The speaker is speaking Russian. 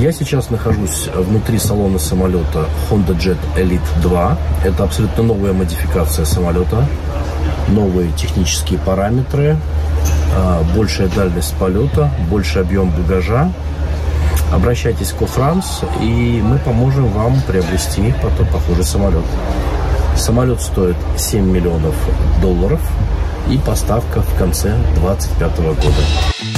Я сейчас нахожусь внутри салона самолета Honda Jet Elite 2. Это абсолютно новая модификация самолета, новые технические параметры, а, большая дальность полета, больший объем багажа. Обращайтесь к Франс, и мы поможем вам приобрести потом похожий самолет. Самолет стоит 7 миллионов долларов и поставка в конце 2025 года.